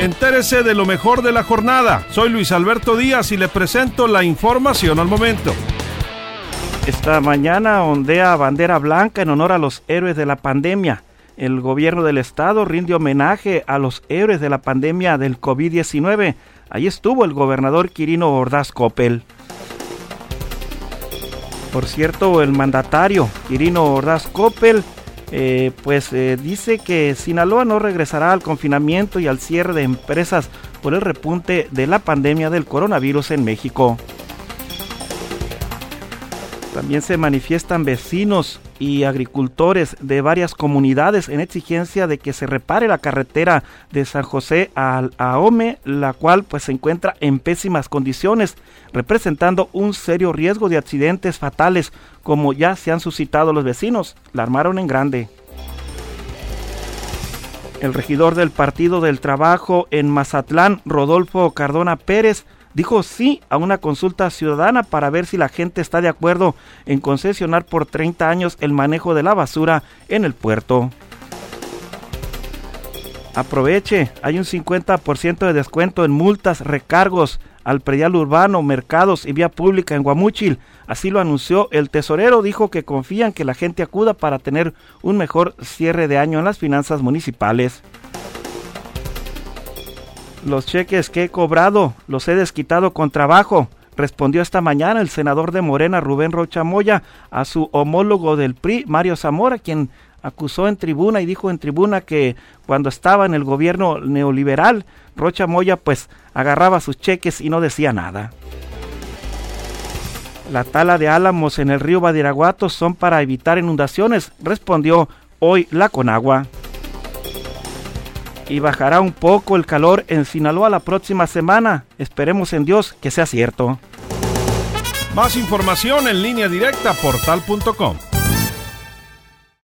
Entérese de lo mejor de la jornada. Soy Luis Alberto Díaz y le presento la información al momento. Esta mañana ondea bandera blanca en honor a los héroes de la pandemia. El gobierno del estado rinde homenaje a los héroes de la pandemia del COVID-19. Ahí estuvo el gobernador Quirino Ordaz Coppel. Por cierto, el mandatario Quirino Ordaz Coppel eh, pues eh, dice que Sinaloa no regresará al confinamiento y al cierre de empresas por el repunte de la pandemia del coronavirus en México. También se manifiestan vecinos y agricultores de varias comunidades en exigencia de que se repare la carretera de San José a Ahome, la cual pues se encuentra en pésimas condiciones, representando un serio riesgo de accidentes fatales, como ya se han suscitado los vecinos. La armaron en grande. El regidor del Partido del Trabajo en Mazatlán, Rodolfo Cardona Pérez, dijo sí a una consulta ciudadana para ver si la gente está de acuerdo en concesionar por 30 años el manejo de la basura en el puerto. Aproveche, hay un 50% de descuento en multas, recargos al predial urbano, mercados y vía pública en Guamúchil. Así lo anunció el tesorero, dijo que confían que la gente acuda para tener un mejor cierre de año en las finanzas municipales. Los cheques que he cobrado los he desquitado con trabajo, respondió esta mañana el senador de Morena Rubén Rocha Moya a su homólogo del PRI, Mario Zamora, quien acusó en tribuna y dijo en tribuna que cuando estaba en el gobierno neoliberal, Rocha Moya pues agarraba sus cheques y no decía nada. La tala de álamos en el río Badiraguato son para evitar inundaciones, respondió hoy la Conagua y bajará un poco el calor en Sinaloa la próxima semana. Esperemos en Dios que sea cierto. Más información en línea directa portal.com.